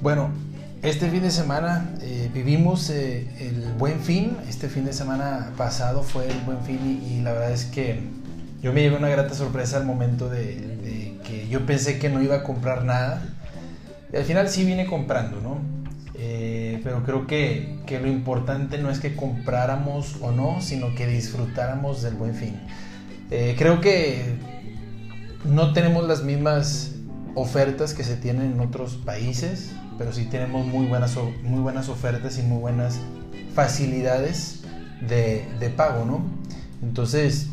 Bueno, este fin de semana eh, vivimos eh, el buen fin. Este fin de semana pasado fue el buen fin y, la verdad es que yo me llevé una grata sorpresa al momento de, que yo pensé que no iba a comprar nada. Y al final sí vine comprando, ¿no? Eh, pero creo que, que, lo importante no es que compráramos o no, sino que disfrutáramos del buen fin. creo que no tenemos las mismas ofertas que se tienen en otros países pero sí tenemos muy buenas, muy buenas ofertas y muy buenas facilidades de, de pago, ¿no? Entonces,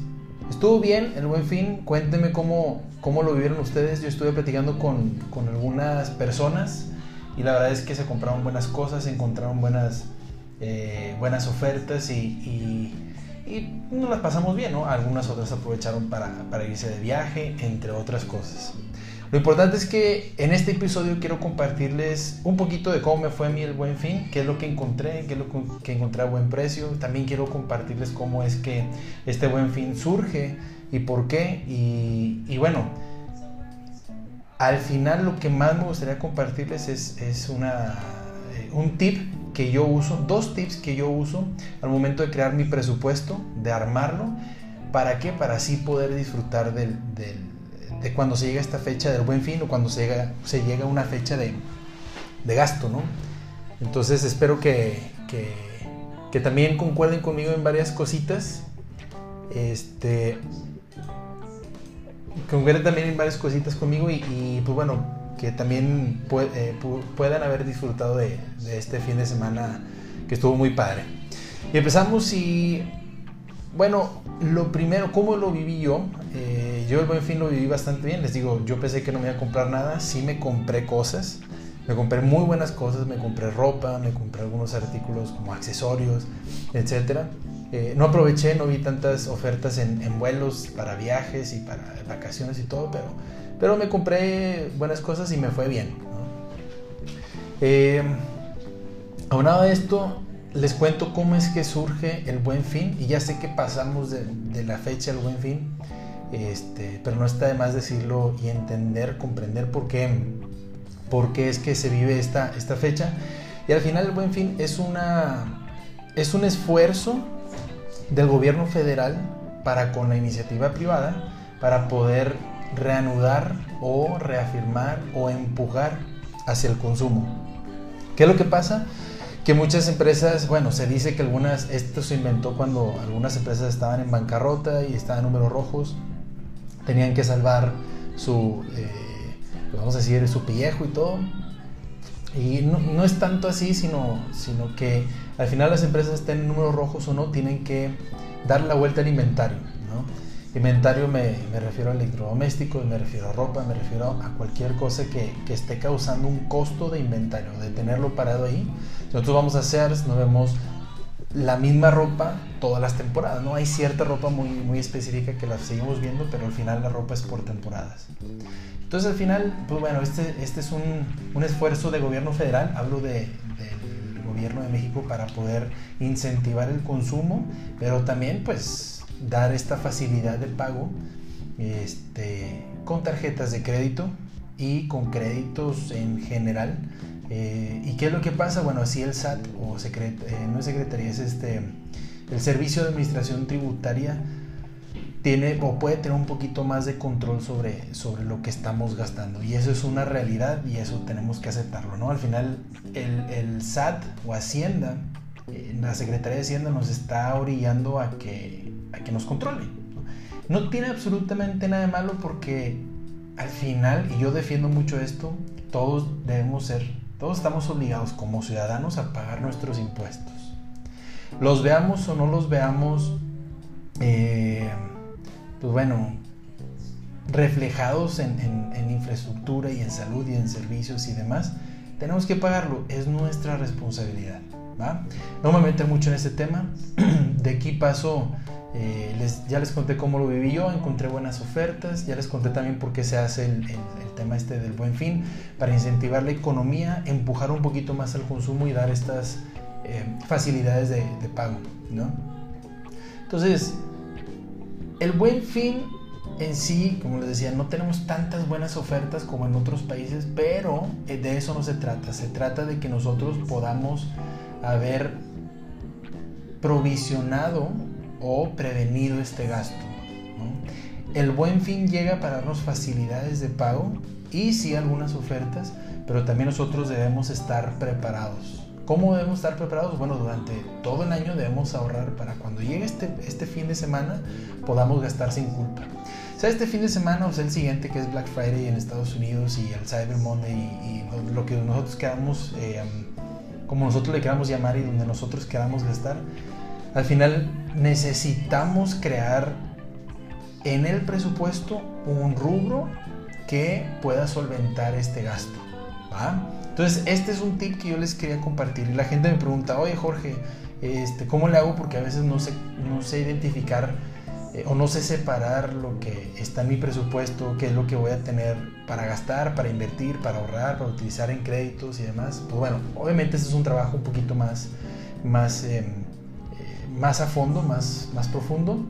estuvo bien el buen fin. Cuéntenme cómo, cómo lo vivieron ustedes. Yo estuve platicando con, con, algunas personas y la verdad es que se compraron buenas cosas, se encontraron buenas, eh, buenas ofertas y, y, y, nos las pasamos bien, ¿no? Algunas otras aprovecharon para, para irse de viaje, entre otras cosas. Lo importante es que en este episodio quiero compartirles un poquito de cómo me fue a mí el buen fin, qué es lo que encontré, qué es lo que encontré a buen precio. También quiero compartirles cómo es que este buen fin surge y por qué. Y, bueno, al final lo que más me gustaría compartirles es, una, eh, un tip que yo uso, dos tips que yo uso al momento de crear mi presupuesto, de armarlo. ¿Para qué? Para así poder disfrutar del de cuando se llega esta fecha del buen fin o cuando se llega, se llega a una fecha de, de gasto, ¿no? Entonces espero que, que, también concuerden conmigo en varias cositas. Este. Concuerden también en varias cositas conmigo y, pues bueno, que también eh, puedan haber disfrutado de, de este fin de semana que estuvo muy padre. Y empezamos y bueno, lo primero, ¿cómo lo viví yo? Eh, yo el buen fin lo viví bastante bien. Les digo, yo pensé que no me iba a comprar nada. Sí me compré cosas. Me compré muy buenas cosas. Me compré ropa, me compré algunos artículos como accesorios, etc. Eh, no aproveché, no vi tantas ofertas en, vuelos para viajes y para vacaciones y todo, pero, pero me compré buenas cosas y me fue bien. Eh, aunado a esto, les cuento cómo es que surge el buen fin y ya sé que pasamos de, la fecha al buen fin, este, pero no está de más decirlo y entender, comprender por qué, por qué es que se vive esta, esta fecha. Y al final el buen fin es, una, es un esfuerzo del gobierno federal para con la iniciativa privada para poder reanudar o reafirmar o empujar hacia el consumo. ¿Qué es lo que pasa? Que muchas empresas, bueno, se dice que algunas, esto se inventó cuando algunas empresas estaban en bancarrota y estaban en números rojos, tenían que salvar su, eh, vamos a decir, su pellejo y todo. Y no, es tanto así, sino, sino que al final las empresas estén en números rojos o no, tienen que dar la vuelta al inventario. Inventario me, me, refiero a electrodomésticos, me refiero a ropa, me refiero a cualquier cosa que, que, esté causando un costo de inventario, de tenerlo parado ahí. Nosotros vamos a hacer, nos vemos la misma ropa todas las temporadas, ¿no? Hay cierta ropa muy, muy específica que la seguimos viendo, pero al final la ropa es por temporadas. Entonces al final, pues bueno, este, este es un, un esfuerzo de gobierno federal, hablo de, del gobierno de México para poder incentivar el consumo, pero también pues dar esta facilidad de pago este, con tarjetas de crédito y con créditos en general. Eh, ¿Y qué es lo que pasa? Bueno, así el SAT, o eh, no es secretaría, es este, el Servicio de Administración Tributaria, tiene o puede tener un poquito más de control sobre, sobre lo que estamos gastando. Y eso es una realidad y eso tenemos que aceptarlo, ¿no? Al final, el, SAT o Hacienda, eh, la Secretaría de Hacienda nos está orillando a que que nos controle. ¿no? tiene absolutamente nada de malo porque al final, y yo defiendo mucho esto, todos debemos ser, todos estamos obligados como ciudadanos a pagar nuestros impuestos. Los veamos o no los veamos, eh, pues bueno, reflejados en, en, infraestructura y en salud y en servicios y demás, tenemos que pagarlo, es nuestra responsabilidad. ¿va? No me meto mucho en este tema, de aquí paso eh, ya les conté cómo lo viví yo, encontré buenas ofertas, ya les conté también por qué se hace el, tema este del buen fin, para incentivar la economía, empujar un poquito más al consumo y dar estas eh, facilidades de, pago, ¿no? Entonces, el buen fin en sí, como les decía, no tenemos tantas buenas ofertas como en otros países, pero eh, de eso no se trata. Se trata de que nosotros podamos haber provisionado o prevenido este gasto. El buen fin llega para darnos facilidades de pago y sí algunas ofertas, pero también nosotros debemos estar preparados. ¿Cómo debemos estar preparados? Bueno, durante todo el año debemos ahorrar para cuando llegue este, este fin de semana podamos gastar sin culpa sea este fin de semana o sea el siguiente que es Black Friday en Estados Unidos y el Cyber Monday y, lo que nosotros queramos, eh, como nosotros le queramos llamar y donde nosotros queramos gastar, al final necesitamos crear en el presupuesto un rubro que pueda solventar este gasto. Entonces, este es un tip que yo les quería compartir. Y la gente me pregunta, oye Jorge, este, ¿cómo le hago? Porque a veces no sé, no sé identificar eh, o no sé separar lo que está en mi presupuesto, qué es lo que voy a tener para gastar, para invertir, para ahorrar, para utilizar en créditos y demás. Pues bueno, obviamente este es un trabajo un poquito más, más, em, más a fondo, más, más profundo,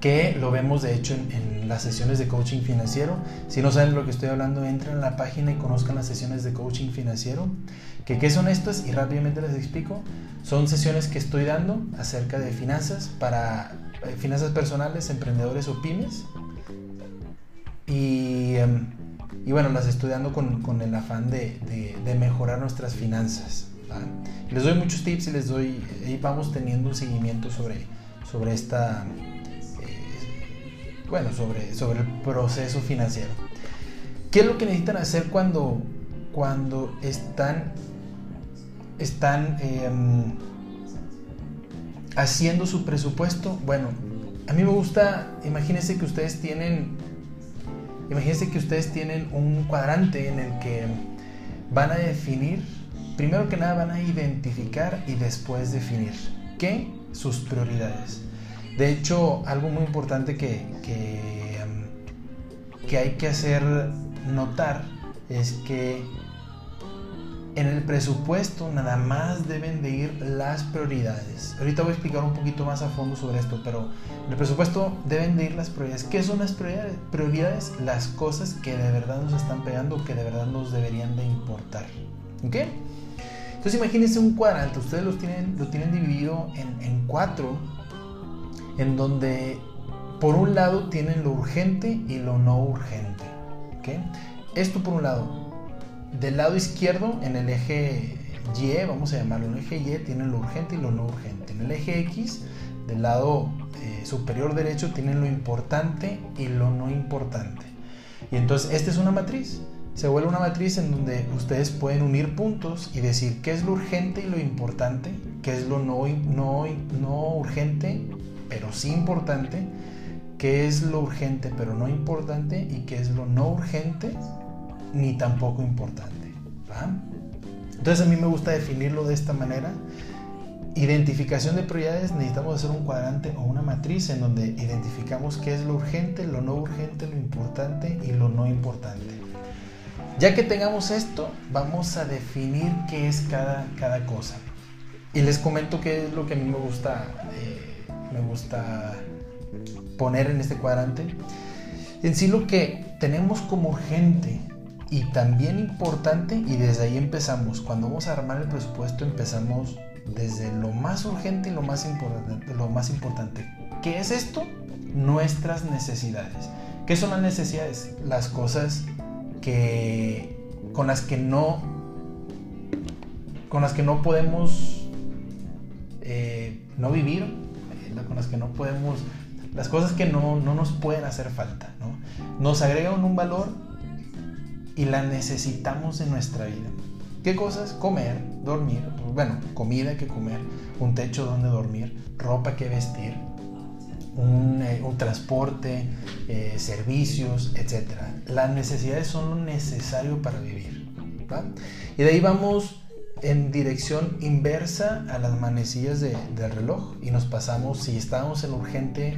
que lo vemos de hecho en, las sesiones de coaching financiero. Si no saben lo que estoy hablando, entren a la página y conozcan las sesiones de coaching financiero. ¿Que, ¿Qué son estas? Y rápidamente les explico. Son sesiones que estoy dando acerca de finanzas para eh, finanzas personales, emprendedores o pymes. Y, em, y bueno, las estudiando con, con el afán de, de, mejorar nuestras finanzas. Les doy muchos tips y les doy, y vamos teniendo un seguimiento sobre, sobre esta, eh, bueno, sobre, sobre el proceso financiero. ¿Qué es lo que necesitan hacer cuando, cuando están, están em, haciendo su presupuesto, bueno, a mí me gusta, imagínense que ustedes tienen, imagínense que ustedes tienen un cuadrante en el que van a definir, primero que nada van a identificar y después definir, ¿qué? Sus prioridades. De hecho, algo muy importante que, que, um, que hay que hacer notar es que en el presupuesto nada más deben de ir las prioridades. Ahorita voy a explicar un poquito más a fondo sobre esto, pero en el presupuesto deben de ir las prioridades. ¿Qué son las prioridades? Prioridades, las cosas que de verdad nos están pegando, que de verdad nos deberían de importar. ¿Ok? Entonces imagínense un cuadrante, ustedes lo tienen, dividido en, cuatro, en donde por un lado tienen lo urgente y lo no urgente. Esto por un lado del lado izquierdo, en el eje Y, vamos a llamarlo, el eje Y tienen lo urgente y lo no urgente. En el eje X, del lado eh, superior derecho, tienen lo importante y lo no importante. Y entonces, esta es una matriz. Se vuelve una matriz en donde ustedes pueden unir puntos y decir qué es lo urgente y lo importante, qué es lo no, no, no urgente, pero sí importante, qué es lo urgente pero no importante y qué es lo no urgente ni tampoco importante. Entonces a mí me gusta definirlo de esta manera. Identificación de prioridades, necesitamos hacer un cuadrante o una matriz en donde identificamos qué es lo urgente, lo no urgente, lo importante y lo no importante. Ya que tengamos esto, vamos a definir qué es cada, cada cosa. Y les comento qué es lo que a mí me gusta, eh, me gusta poner en este cuadrante. En sí lo que tenemos como urgente y también importante, y desde ahí empezamos, cuando vamos a armar el presupuesto empezamos desde lo más urgente y lo más importante. Lo más importante. ¿Qué es esto? Nuestras necesidades. ¿Qué son las necesidades? Las cosas que con las que no con las que no podemos eh, no vivir, eh, con las que no podemos, las cosas que no, no nos pueden hacer falta. ¿no? Nos agregan un valor y la necesitamos en nuestra vida. ¿Qué cosas? Comer, dormir, bueno, comida que comer, un techo donde dormir, ropa que vestir, un, eh, transporte, eh, servicios, etc. Las necesidades son lo necesario para vivir. Y de ahí vamos en dirección inversa a las manecillas de, del reloj y nos pasamos, si estábamos en urgente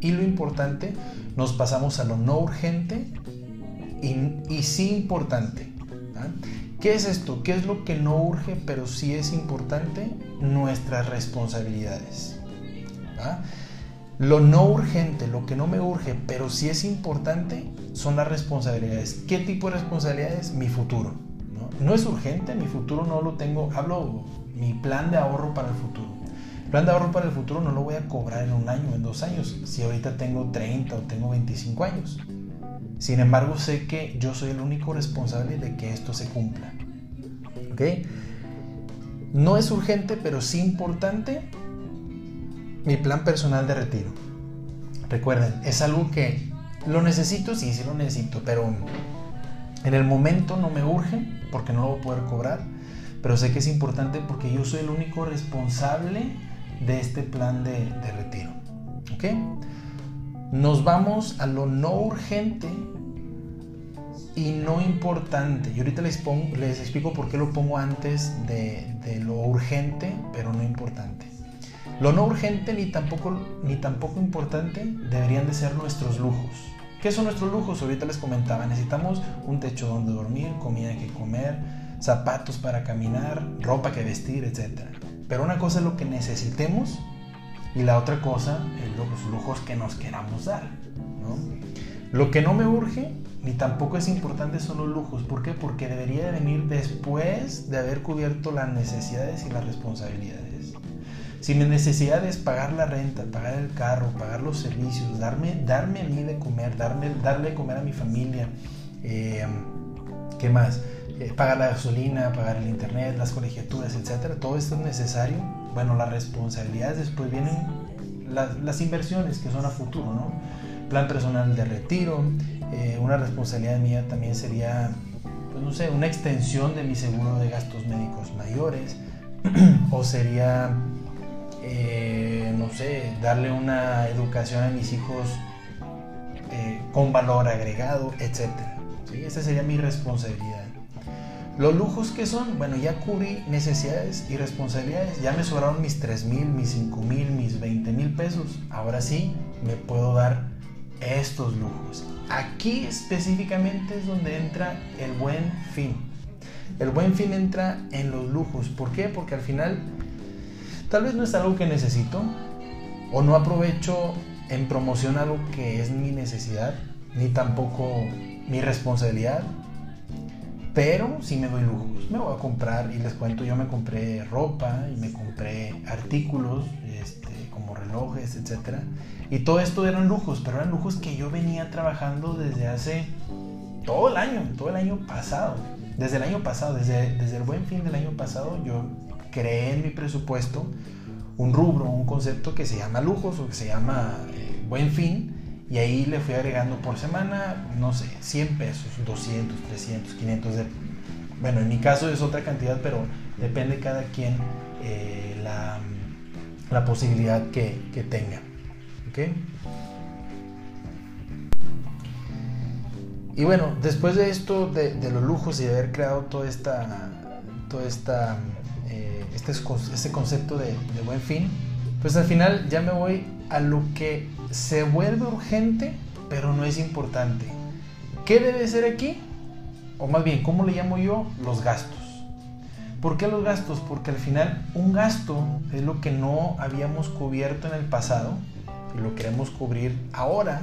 y lo importante, nos pasamos a lo no urgente y, sí importante. ¿Qué es esto? ¿Qué es lo que no urge pero sí es importante? Nuestras responsabilidades. ¿ah? Lo no urgente, lo que no me urge, pero sí es importante, son las responsabilidades. ¿Qué tipo de responsabilidades? Mi futuro. ¿no? es urgente, mi futuro no lo tengo, hablo mi plan de ahorro para el futuro. El plan de ahorro para el futuro no lo voy a cobrar en un año, en dos años, si ahorita tengo 30 o tengo 25 años. Sin embargo, sé que yo soy el único responsable de que esto se cumpla. ¿Ok? No es urgente, pero sí importante mi plan personal de retiro. Recuerden, es algo que lo necesito, sí, sí lo necesito, pero en el momento no me urge porque no lo voy a poder cobrar, pero sé que es importante porque yo soy el único responsable de este plan de, retiro. ¿Ok? Nos vamos a lo no urgente y no importante. Y ahorita les, explico por qué lo pongo antes de lo urgente, pero no importante. Lo no urgente ni tampoco, ni tampoco importante deberían de ser nuestros lujos. ¿Qué son nuestros lujos? Ahorita les comentaba, necesitamos un techo donde dormir, comida que comer, zapatos para caminar, ropa que vestir, etc. Pero una cosa es lo que necesitemos y la otra cosa es los lujos que nos queramos dar. Lo que no me urge ni tampoco es importante son los lujos. ¿Por qué? Porque debería de venir después de haber cubierto las necesidades y las responsabilidades. Si mi necesidad es pagar la renta, pagar el carro, pagar los servicios, darme, darme a mí de comer, darme, darle de comer a mi familia, eh, ¿qué más? Eh, pagar la gasolina, pagar el internet, las colegiaturas, etcétera, todo esto es necesario. Bueno, las responsabilidades después vienen las, inversiones que son a futuro, ¿no? Plan personal de retiro, eh, una responsabilidad mía también sería, pues no sé, una extensión de mi seguro de gastos médicos mayores, o sería eh, no sé, darle una educación a mis hijos eh, con valor agregado, etc. ¿sí? Esa sería mi responsabilidad. Los lujos que son, bueno, ya cubrí necesidades y responsabilidades, ya me sobraron mis 3 mil, mis 5 mil, mis 20 mil pesos. Ahora sí, me puedo dar estos lujos. Aquí específicamente es donde entra el buen fin. El buen fin entra en los lujos. ¿Por qué? Porque al final Tal vez no es algo que necesito o no aprovecho en promoción algo que es mi necesidad, ni tampoco mi responsabilidad, pero sí me doy lujos. Me voy a comprar y les cuento, yo me compré ropa y me compré artículos este, como relojes, etc. Y todo esto eran lujos, pero eran lujos que yo venía trabajando desde hace todo el año, todo el año pasado. Desde el año pasado, desde, desde el buen fin del año pasado, yo creé en mi presupuesto un rubro, un concepto que se llama lujos o que se llama eh, buen fin y ahí le fui agregando por semana, no sé, 100 pesos, 200, 300, 500 de... Bueno, en mi caso es otra cantidad, pero depende cada quien eh, la, la, posibilidad que, que tenga. ¿Ok? Y bueno, después de esto, de, de, los lujos y de haber creado toda esta, toda esta este, este concepto de, de buen fin, pues al final ya me voy a lo que se vuelve urgente, pero no es importante. ¿Qué debe ser aquí? O más bien, ¿cómo le llamo yo? Los gastos. ¿Por qué los gastos? Porque al final un gasto es lo que no habíamos cubierto en el pasado y lo queremos cubrir ahora.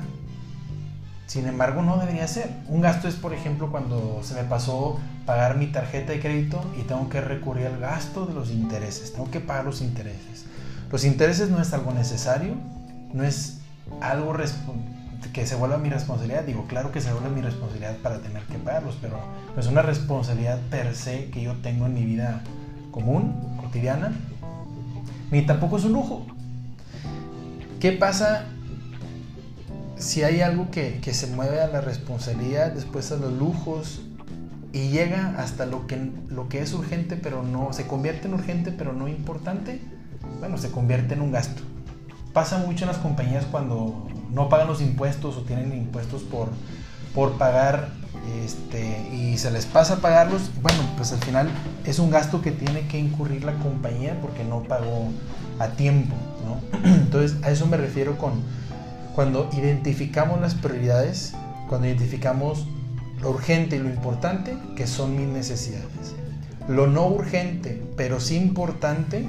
Sin embargo, no debería ser. Un gasto es, por ejemplo, cuando se me pasó pagar mi tarjeta de crédito y tengo que recurrir al gasto de los intereses, tengo que pagar los intereses. Los intereses no es algo necesario, no es algo que se vuelva mi responsabilidad, digo, claro que se vuelve mi responsabilidad para tener que pagarlos, pero no es una responsabilidad per se que yo tengo en mi vida común, cotidiana, ni tampoco es un lujo. ¿Qué pasa si hay algo que, que se mueve a la responsabilidad, después a los lujos, y llega hasta lo que, lo que es urgente, pero no se convierte en urgente, pero no importante, bueno, se convierte en un gasto. Pasa mucho en las compañías cuando no pagan los impuestos o tienen impuestos por, por pagar este, y se les pasa a pagarlos, bueno, pues al final es un gasto que tiene que incurrir la compañía porque no pagó a tiempo, ¿no? Entonces a eso me refiero con cuando identificamos las prioridades, cuando identificamos lo urgente y lo importante, que son mis necesidades. Lo no urgente, pero sí importante,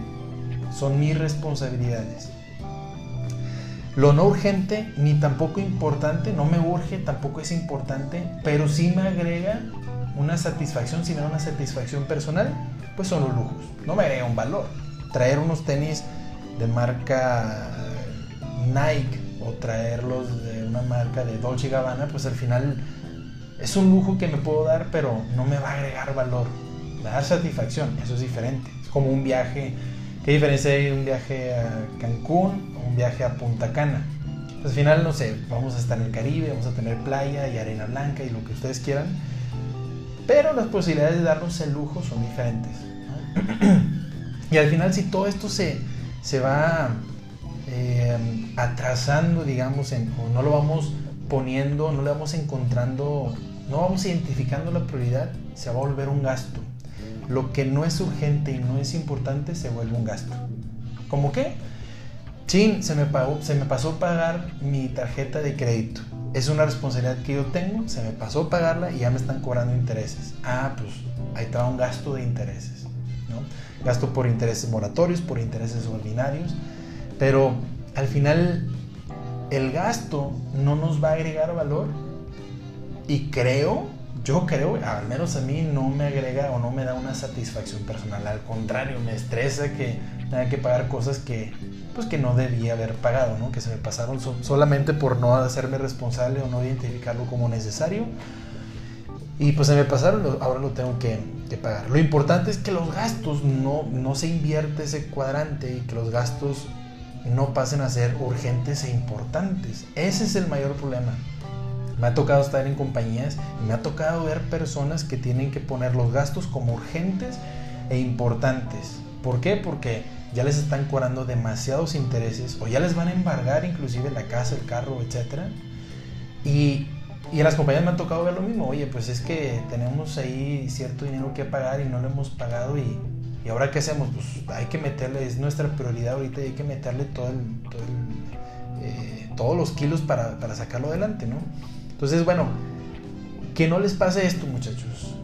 son mis responsabilidades. Lo no urgente ni tampoco importante, no me urge, tampoco es importante, pero sí me agrega una satisfacción, si me da una satisfacción personal, pues son los lujos. No me agrega un valor. Traer unos tenis de marca Nike o traerlos de una marca de Dolce Gabbana, pues al final es un lujo que me puedo dar, pero no me va a agregar valor. Me va a dar satisfacción, eso es diferente. Es como un viaje. ¿Qué diferencia hay un viaje a Cancún o un viaje a Punta Cana? Pues al final, no sé, vamos a estar en el Caribe, vamos a tener playa y arena blanca y lo que ustedes quieran, pero las posibilidades de darnos el lujo son diferentes. y al final, si todo esto se, se va eh, atrasando, digamos, en, o no lo vamos poniendo, no le vamos encontrando, no vamos identificando la prioridad, se va a volver un gasto. Lo que no es urgente y no es importante se vuelve un gasto. ¿Cómo qué? Chin, se me, pagó, se me pasó pagar mi tarjeta de crédito. Es una responsabilidad que yo tengo, se me pasó pagarla y ya me están cobrando intereses. Ah, pues ahí está un gasto de intereses. ¿no? Gasto por intereses moratorios, por intereses ordinarios. Pero al final el gasto no nos va a agregar valor y creo, yo creo, al menos a mí no me agrega o no me da una satisfacción personal, al contrario, me estresa que tenga que pagar cosas que pues que no debía haber pagado, ¿no? que se me pasaron solamente por no hacerme responsable o no identificarlo como necesario. Y pues se me pasaron, ahora lo tengo que, pagar. Lo importante es que los gastos no, no se invierte ese cuadrante y que los gastos no pasen a ser urgentes e importantes. Ese es el mayor problema. Me ha tocado estar en compañías y me ha tocado ver personas que tienen que poner los gastos como urgentes e importantes. ¿Por qué? Porque ya les están cobrando demasiados intereses o ya les van a embargar inclusive la casa, el carro, etc. Y, y en las compañías me ha tocado ver lo mismo. Oye, pues es que tenemos ahí cierto dinero que pagar y no lo hemos pagado y ¿Y ahora qué hacemos? Pues hay que meterle, es nuestra prioridad ahorita y hay que meterle todo eh, todos los kilos para, sacarlo adelante, ¿no? Entonces, bueno, que no les pase esto, muchachos.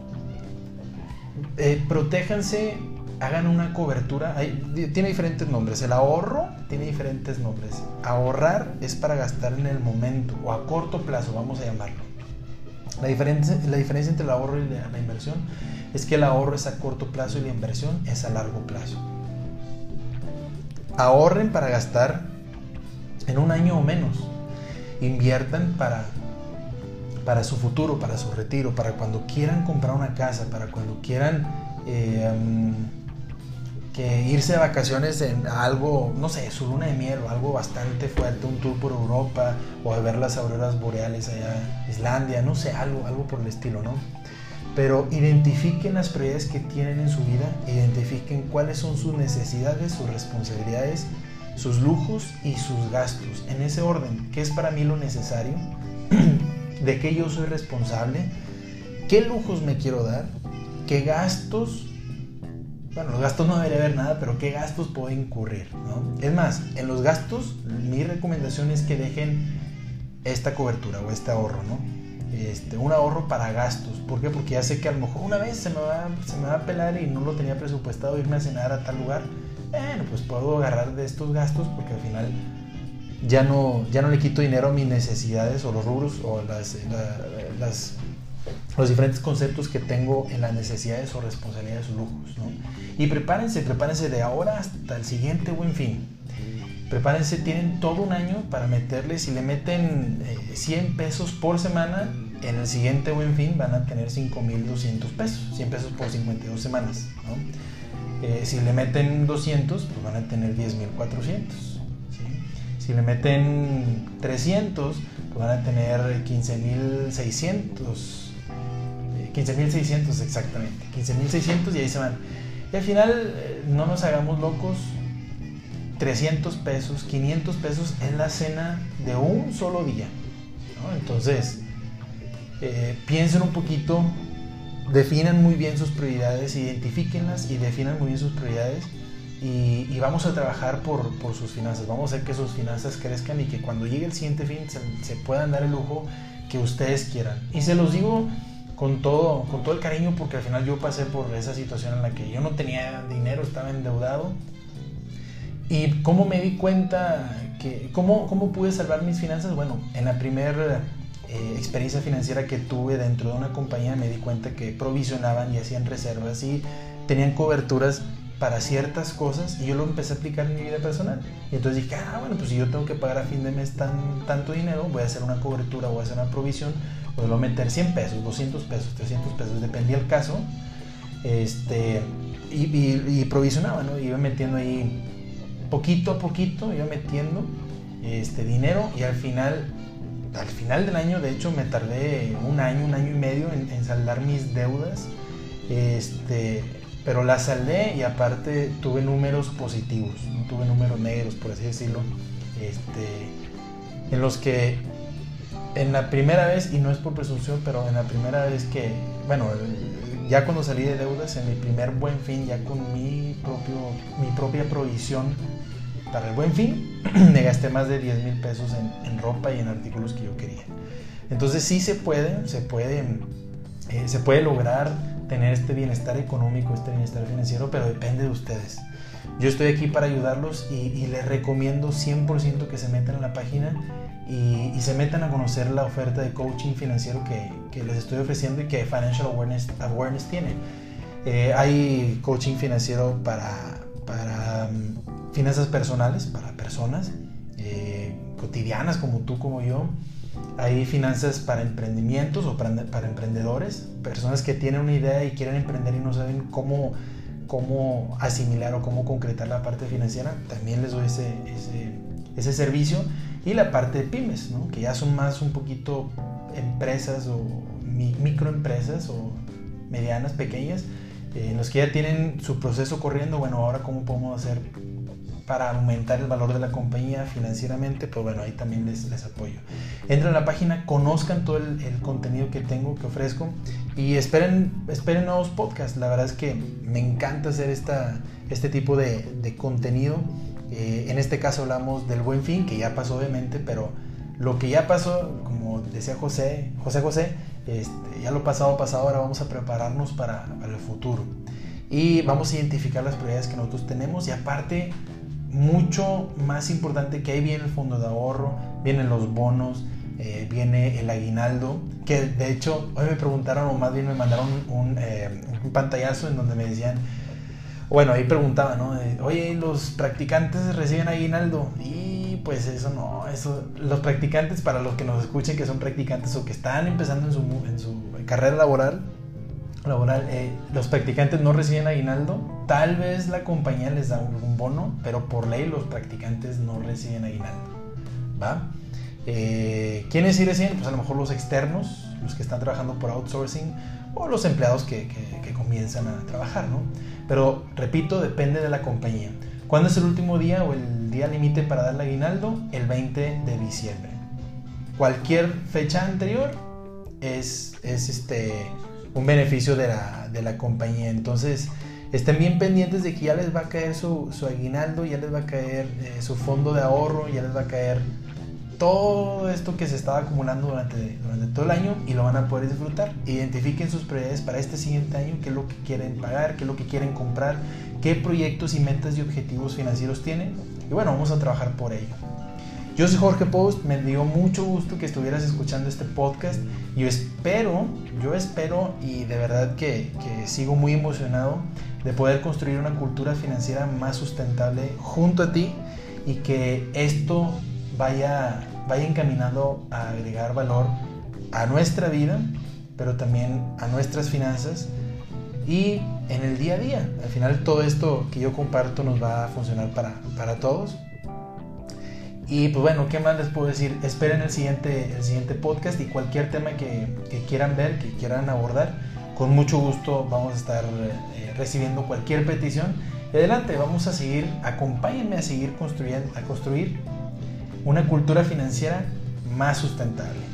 Eh, protéjanse, hagan una cobertura. tiene diferentes nombres. El ahorro tiene diferentes nombres. Ahorrar es para gastar en el momento o a corto plazo, vamos a llamarlo. La diferencia, la diferencia entre el ahorro y la inversión es que el ahorro es a corto plazo y la inversión es a largo plazo. Ahorren para gastar en un año o menos. Inviertan para, para su futuro, para su retiro, para cuando quieran comprar una casa, para cuando quieran eh, irse de vacaciones en algo, no sé, su luna de miel o algo bastante fuerte, un tour por Europa o a ver las auroras boreales allá, Islandia, no sé, algo, algo por el estilo, ¿no? pero identifiquen las prioridades que tienen en su vida, identifiquen cuáles son sus necesidades, sus responsabilidades, sus lujos y sus gastos. En ese orden, ¿qué es para mí lo necesario? ¿De qué yo soy responsable? ¿Qué lujos me quiero dar? ¿Qué gastos? Bueno, los gastos no debería haber nada, pero ¿qué gastos puedo incurrir? Es más, en los gastos, mi recomendación es que dejen esta cobertura o este ahorro, ¿no? este, un ahorro para gastos. ¿Por qué? Porque ya sé que a lo mejor una vez se me, va, se me va a pelar y no lo tenía presupuestado irme a cenar a tal lugar. Bueno, pues puedo agarrar de estos gastos porque al final ya no, ya no le quito dinero a mis necesidades o los rubros o las, las, los diferentes conceptos que tengo en las necesidades o responsabilidades o lujos. ¿no? Y prepárense, prepárense de ahora hasta el siguiente buen fin prepárense, tienen todo un año para meterle, si le meten 100 eh, pesos por semana, en el siguiente buen fin van a tener 5.200 pesos, 100 pesos por 52 semanas. Eh, si le meten 200, pues van a tener 10.400. Si le meten 300, pues van a tener 15.600. 15.600 eh, exactamente. 15.600 y ahí se van. Y al final, no nos hagamos locos, 300 pesos, 500 pesos es la cena de un solo día. Entonces, eh, piensen un poquito, definan muy bien sus prioridades, identifíquenlas y definan muy bien sus prioridades. Y, vamos a trabajar por, sus finanzas. Vamos a hacer que sus finanzas crezcan y que cuando llegue el siguiente fin se, puedan dar el lujo que ustedes quieran. Y se los digo con todo, con todo el cariño porque al final yo pasé por esa situación en la que yo no tenía dinero, estaba endeudado ¿Y cómo me di cuenta que ¿cómo, ¿cómo pude salvar mis finanzas? Bueno, en la primera eh, experiencia financiera que tuve dentro de una compañía me di cuenta que provisionaban y hacían reservas y tenían coberturas para ciertas cosas y yo lo empecé a aplicar en mi vida personal. Y entonces dije, ah, bueno, pues si yo tengo que pagar a fin de mes tan, tanto dinero, voy a hacer una cobertura, voy a hacer una provisión, voy a meter 100 pesos, 200 pesos, 300 pesos, dependía el caso. Este, y, provisionaba, ¿no? Iba metiendo ahí poquito a poquito, iba metiendo este dinero y al final, al final del año, de hecho, me tardé un año, un año y medio en, en saldar mis deudas. Este, pero la saldé y aparte tuve números positivos, no tuve números negros, por así decirlo, este, en los que en la primera vez, y no es por presunción, pero en la primera vez que, bueno, ya cuando salí de deudas, en mi primer buen fin, ya con mi, propio, mi propia provisión para el buen fin, me gasté más de 10 mil pesos en, en, ropa y en artículos que yo quería. Entonces sí se puede, se puede, eh, se puede lograr tener este bienestar económico, este bienestar financiero, pero depende de ustedes. Yo estoy aquí para ayudarlos y, les recomiendo 100% que se metan a la página y, se metan a conocer la oferta de coaching financiero que, que les estoy ofreciendo y que Financial Awareness, Awareness tiene. Eh, hay coaching financiero para, para um, finanzas personales, para personas eh, cotidianas como tú, como yo hay finanzas para emprendimientos o para, emprendedores, personas que tienen una idea y quieren emprender y no saben cómo, cómo asimilar o cómo concretar la parte financiera. También les doy ese, ese, servicio. Y la parte de pymes, ¿no? que ya son más un poquito empresas o microempresas o medianas, pequeñas, eh, los que ya tienen su proceso corriendo. Bueno, ahora cómo podemos hacer para aumentar el valor de la compañía financieramente, pues bueno, ahí también les, les apoyo. Entren a la página, conozcan todo el, contenido que tengo, que ofrezco y esperen, esperen nuevos podcasts. La verdad es que me encanta hacer esta, este tipo de, de contenido. Eh, en este caso hablamos del buen fin, que ya pasó obviamente, pero lo que ya pasó, como decía José, José José, este, ya lo pasado pasado, ahora vamos a prepararnos para, para el futuro. Y vamos a identificar las prioridades que nosotros tenemos y aparte mucho más importante que ahí viene el fondo de ahorro, vienen los bonos, eh, viene el aguinaldo, que de hecho hoy me preguntaron, o más bien me mandaron un, eh, pantallazo en donde me decían, bueno, ahí preguntaba, ¿no? Oye, ¿los practicantes reciben aguinaldo? Y pues eso no, eso, los practicantes, para los que nos escuchen que son practicantes o que están empezando en su, en su carrera laboral, laboral, eh, los practicantes no reciben aguinaldo. Tal vez la compañía les da algún bono, pero por ley los practicantes no reciben aguinaldo. ¿Va? Eh, ¿Quiénes sí reciben? Pues a lo mejor los externos, los que están trabajando por outsourcing o los empleados que, que, comienzan a trabajar, ¿no? Pero repito, depende de la compañía. ¿Cuándo es el último día o el día límite para dar el aguinaldo? El 20 de diciembre. Cualquier fecha anterior es, es este, un beneficio de la, de la compañía. Entonces, estén bien pendientes de que ya les va a caer su, su aguinaldo, ya les va a caer eh, su fondo de ahorro, ya les va a caer todo esto que se estaba acumulando durante, durante todo el año y lo van a poder disfrutar. Identifiquen sus prioridades para este siguiente año, qué es lo que quieren pagar, qué es lo que quieren comprar, qué proyectos y metas y objetivos financieros tienen. Y bueno, vamos a trabajar por ello. Yo soy Jorge Post, me dio mucho gusto que estuvieras escuchando este podcast. Yo espero, yo espero y de verdad que, sigo muy emocionado de poder construir una cultura financiera más sustentable junto a ti y que esto vaya, vaya encaminado a agregar valor a nuestra vida, pero también a nuestras finanzas y en el día a día. Al final todo esto que yo comparto nos va a funcionar para, para todos. Y pues bueno, ¿qué más les puedo decir? Esperen el siguiente, el siguiente podcast y cualquier tema que, quieran ver, que quieran abordar, con mucho gusto vamos a estar eh, recibiendo cualquier petición. Y adelante, vamos a seguir, acompáñenme a seguir construyendo, a construir una cultura financiera más sustentable.